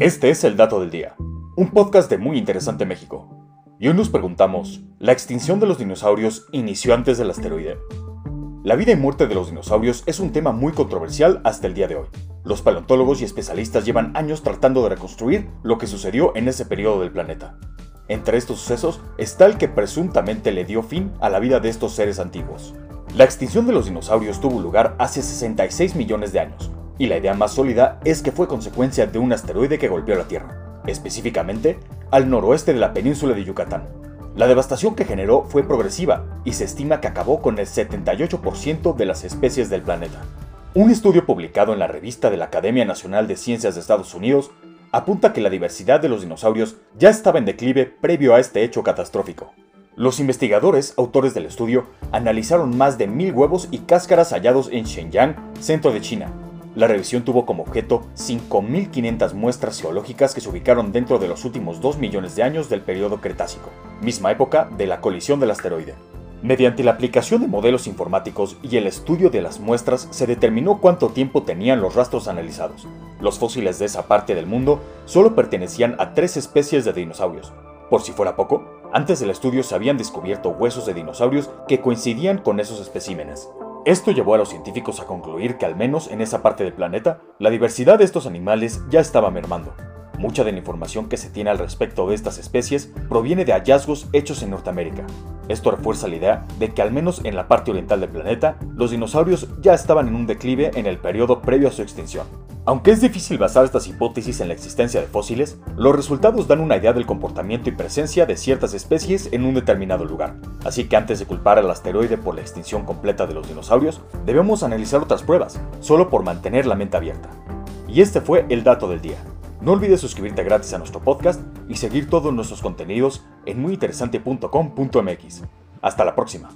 Este es el Dato del Día, un podcast de Muy Interesante México. Y hoy nos preguntamos, ¿la extinción de los dinosaurios inició antes del asteroide? La vida y muerte de los dinosaurios es un tema muy controversial hasta el día de hoy. Los paleontólogos y especialistas llevan años tratando de reconstruir lo que sucedió en ese periodo del planeta. Entre estos sucesos está el que presuntamente le dio fin a la vida de estos seres antiguos. La extinción de los dinosaurios tuvo lugar hace 66 millones de años, y la idea más sólida es que fue consecuencia de un asteroide que golpeó la Tierra, específicamente al noroeste de la península de Yucatán. La devastación que generó fue progresiva y se estima que acabó con el 78% de las especies del planeta. Un estudio publicado en la revista de la Academia Nacional de Ciencias de Estados Unidos apunta que la diversidad de los dinosaurios ya estaba en declive previo a este hecho catastrófico. Los investigadores, autores del estudio, analizaron más de mil huevos y cáscaras hallados en Shenyang, centro de China, la revisión tuvo como objeto 5.500 muestras geológicas que se ubicaron dentro de los últimos 2 millones de años del periodo Cretácico, misma época de la colisión del asteroide. Mediante la aplicación de modelos informáticos y el estudio de las muestras se determinó cuánto tiempo tenían los rastros analizados. Los fósiles de esa parte del mundo solo pertenecían a tres especies de dinosaurios. Por si fuera poco, antes del estudio se habían descubierto huesos de dinosaurios que coincidían con esos especímenes. Esto llevó a los científicos a concluir que al menos en esa parte del planeta, la diversidad de estos animales ya estaba mermando. Mucha de la información que se tiene al respecto de estas especies proviene de hallazgos hechos en Norteamérica. Esto refuerza la idea de que al menos en la parte oriental del planeta, los dinosaurios ya estaban en un declive en el periodo previo a su extinción. Aunque es difícil basar estas hipótesis en la existencia de fósiles, los resultados dan una idea del comportamiento y presencia de ciertas especies en un determinado lugar. Así que antes de culpar al asteroide por la extinción completa de los dinosaurios, debemos analizar otras pruebas, solo por mantener la mente abierta. Y este fue el dato del día. No olvides suscribirte gratis a nuestro podcast y seguir todos nuestros contenidos en muyinteresante.com.mx. Hasta la próxima.